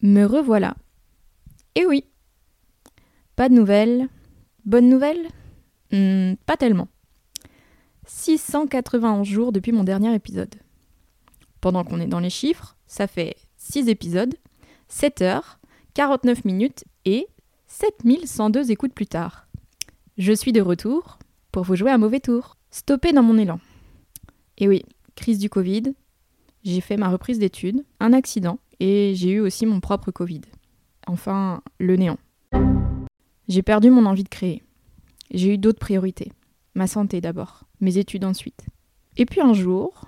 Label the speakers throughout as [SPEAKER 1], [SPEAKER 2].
[SPEAKER 1] Me revoilà. Et oui. Pas de nouvelles. Bonne nouvelle hmm, Pas tellement. 691 jours depuis mon dernier épisode. Pendant qu'on est dans les chiffres, ça fait 6 épisodes, 7 heures, 49 minutes et 7102 écoutes plus tard. Je suis de retour pour vous jouer un mauvais tour. Stoppé dans mon élan. Et oui, crise du Covid, j'ai fait ma reprise d'études, un accident, et j'ai eu aussi mon propre Covid. Enfin, le néant. J'ai perdu mon envie de créer. J'ai eu d'autres priorités. Ma santé d'abord, mes études ensuite. Et puis un jour,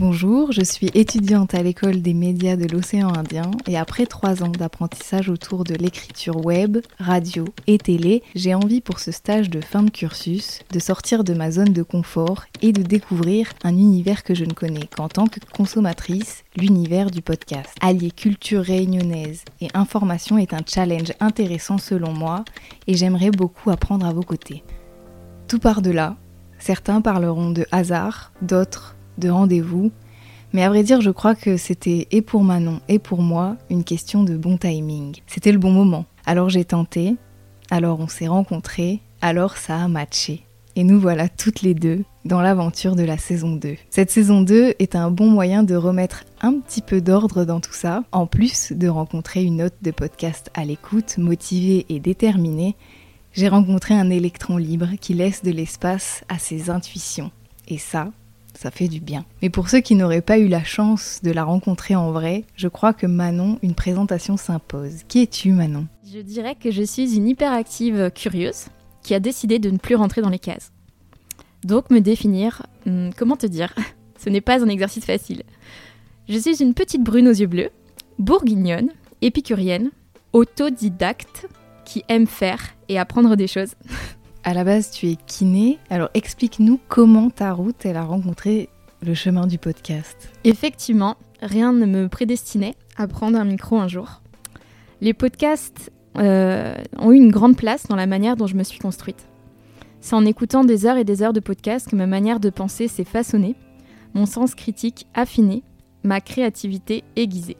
[SPEAKER 2] Bonjour, je suis étudiante à l'école des médias de l'océan Indien et après trois ans d'apprentissage autour de l'écriture web, radio et télé, j'ai envie pour ce stage de fin de cursus de sortir de ma zone de confort et de découvrir un univers que je ne connais qu'en tant que consommatrice, l'univers du podcast. Allier culture réunionnaise et information est un challenge intéressant selon moi et j'aimerais beaucoup apprendre à vos côtés. Tout par de là, certains parleront de hasard, d'autres de rendez-vous, mais à vrai dire, je crois que c'était et pour Manon et pour moi une question de bon timing. C'était le bon moment. Alors j'ai tenté, alors on s'est rencontrés, alors ça a matché. Et nous voilà toutes les deux dans l'aventure de la saison 2. Cette saison 2 est un bon moyen de remettre un petit peu d'ordre dans tout ça, en plus de rencontrer une hôte de podcast à l'écoute, motivée et déterminée. J'ai rencontré un électron libre qui laisse de l'espace à ses intuitions. Et ça, ça fait du bien. Mais pour ceux qui n'auraient pas eu la chance de la rencontrer en vrai, je crois que Manon, une présentation s'impose. Qui es-tu Manon?
[SPEAKER 1] Je dirais que je suis une hyperactive curieuse qui a décidé de ne plus rentrer dans les cases. Donc me définir, hmm, comment te dire? Ce n'est pas un exercice facile. Je suis une petite brune aux yeux bleus, bourguignonne, épicurienne, autodidacte, qui aime faire et apprendre des choses.
[SPEAKER 2] À la base, tu es kiné. Alors explique-nous comment ta route, elle a rencontré le chemin du podcast.
[SPEAKER 1] Effectivement, rien ne me prédestinait à prendre un micro un jour. Les podcasts euh, ont eu une grande place dans la manière dont je me suis construite. C'est en écoutant des heures et des heures de podcasts que ma manière de penser s'est façonnée, mon sens critique affiné, ma créativité aiguisée.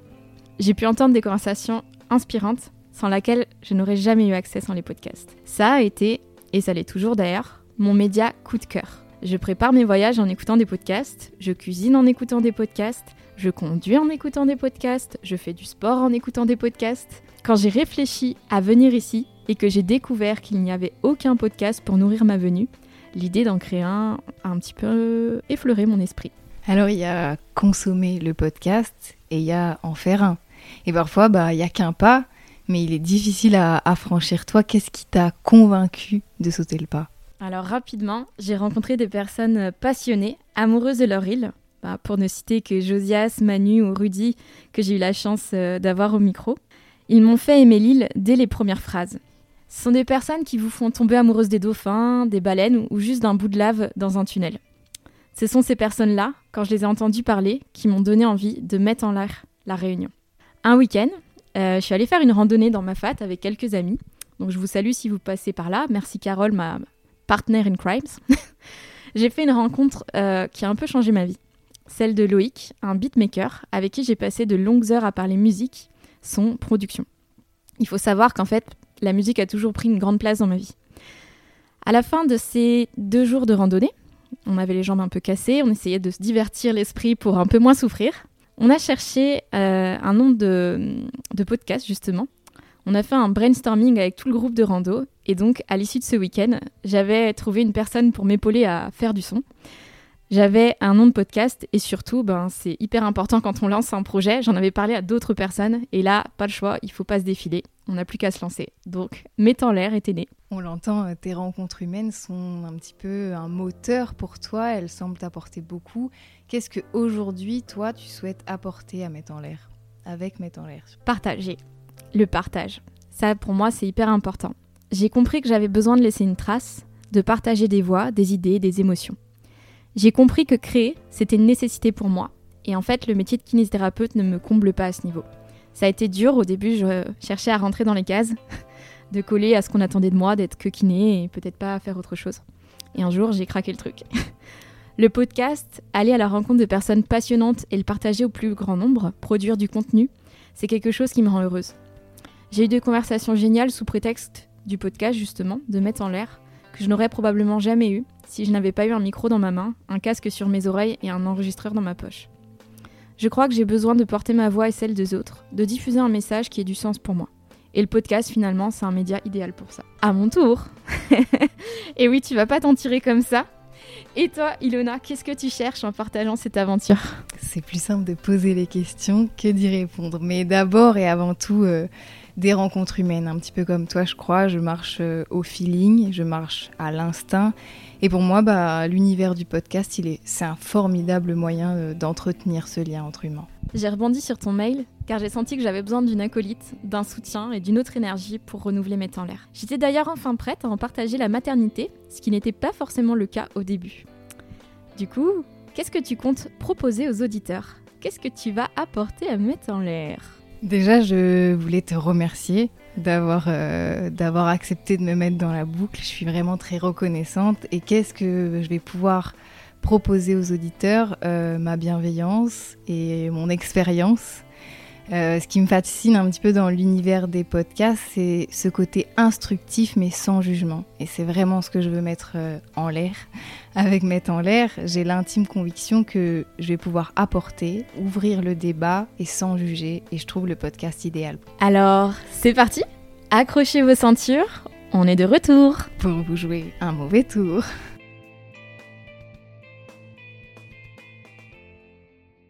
[SPEAKER 1] J'ai pu entendre des conversations inspirantes sans laquelle je n'aurais jamais eu accès sans les podcasts. Ça a été et ça l'est toujours d'ailleurs, mon média coup de cœur. Je prépare mes voyages en écoutant des podcasts, je cuisine en écoutant des podcasts, je conduis en écoutant des podcasts, je fais du sport en écoutant des podcasts. Quand j'ai réfléchi à venir ici et que j'ai découvert qu'il n'y avait aucun podcast pour nourrir ma venue, l'idée d'en créer un a un petit peu effleuré mon esprit.
[SPEAKER 2] Alors il y a consommer le podcast et il y a en faire un. Et parfois, bah, il n'y a qu'un pas, mais il est difficile à, franchir. Toi, qu'est-ce qui t'a convaincu de sauter le pas
[SPEAKER 1] Alors rapidement, j'ai rencontré des personnes passionnées, amoureuses de leur île, bah, pour ne citer que Josias, Manu ou Rudy, que j'ai eu la chance euh, d'avoir au micro. Ils m'ont fait aimer l'île dès les premières phrases. Ce sont des personnes qui vous font tomber amoureuse des dauphins, des baleines ou juste d'un bout de lave dans un tunnel. Ce sont ces personnes-là, quand je les ai entendues parler, qui m'ont donné envie de mettre en l'air la réunion. Un week-end, euh, je suis allée faire une randonnée dans ma fat avec quelques amis. Donc je vous salue si vous passez par là. Merci Carole, ma partner in crimes. j'ai fait une rencontre euh, qui a un peu changé ma vie. Celle de Loïc, un beatmaker avec qui j'ai passé de longues heures à parler musique, son, production. Il faut savoir qu'en fait, la musique a toujours pris une grande place dans ma vie. À la fin de ces deux jours de randonnée, on avait les jambes un peu cassées, on essayait de se divertir l'esprit pour un peu moins souffrir. On a cherché euh, un nombre de, de justement. On a fait un brainstorming avec tout le groupe de rando. Et donc, à l'issue de ce week-end, j'avais trouvé une personne pour m'épauler à faire du son. J'avais un nom de podcast et surtout, ben, c'est hyper important quand on lance un projet. J'en avais parlé à d'autres personnes et là, pas le choix, il faut pas se défiler. On n'a plus qu'à se lancer. Donc, mettant l'air était né.
[SPEAKER 2] On l'entend, euh, tes rencontres humaines sont un petit peu un moteur pour toi. Elles semblent t'apporter beaucoup. Qu'est-ce que aujourd'hui, toi, tu souhaites apporter à Mettre en l'air? Avec Mettre en l'air
[SPEAKER 1] Partager. Le partage. Ça, pour moi, c'est hyper important. J'ai compris que j'avais besoin de laisser une trace, de partager des voix, des idées, des émotions. J'ai compris que créer, c'était une nécessité pour moi. Et en fait, le métier de kinésithérapeute ne me comble pas à ce niveau. Ça a été dur au début, je cherchais à rentrer dans les cases, de coller à ce qu'on attendait de moi, d'être que kiné et peut-être pas faire autre chose. Et un jour, j'ai craqué le truc. Le podcast, aller à la rencontre de personnes passionnantes et le partager au plus grand nombre, produire du contenu, c'est quelque chose qui me rend heureuse. J'ai eu des conversations géniales sous prétexte du podcast justement, de mettre en l'air, que je n'aurais probablement jamais eu si je n'avais pas eu un micro dans ma main, un casque sur mes oreilles et un enregistreur dans ma poche. Je crois que j'ai besoin de porter ma voix et celle des autres, de diffuser un message qui ait du sens pour moi. Et le podcast, finalement, c'est un média idéal pour ça. À mon tour Et oui, tu vas pas t'en tirer comme ça. Et toi, Ilona, qu'est-ce que tu cherches en partageant cette aventure
[SPEAKER 2] C'est plus simple de poser les questions que d'y répondre. Mais d'abord et avant tout, euh, des rencontres humaines. Un petit peu comme toi, je crois. Je marche euh, au feeling, je marche à l'instinct. Et pour moi, bah, l'univers du podcast, il est, c'est un formidable moyen euh, d'entretenir ce lien entre humains.
[SPEAKER 1] J'ai rebondi sur ton mail car j'ai senti que j'avais besoin d'une acolyte, d'un soutien et d'une autre énergie pour renouveler mes temps l'air. J'étais d'ailleurs enfin prête à en partager la maternité, ce qui n'était pas forcément le cas au début. Du coup, qu'est-ce que tu comptes proposer aux auditeurs? Qu'est-ce que tu vas apporter à mettre en l'air?
[SPEAKER 2] Déjà, je voulais te remercier d'avoir euh, d'avoir accepté de me mettre dans la boucle. Je suis vraiment très reconnaissante. Et qu'est-ce que je vais pouvoir proposer aux auditeurs euh, Ma bienveillance et mon expérience. Euh, ce qui me fascine un petit peu dans l'univers des podcasts, c'est ce côté instructif mais sans jugement. Et c'est vraiment ce que je veux mettre en l'air. Avec Mettre en l'air, j'ai l'intime conviction que je vais pouvoir apporter, ouvrir le débat et sans juger. Et je trouve le podcast idéal.
[SPEAKER 1] Alors, c'est parti Accrochez vos ceintures, on est de retour
[SPEAKER 2] pour vous jouer un mauvais tour.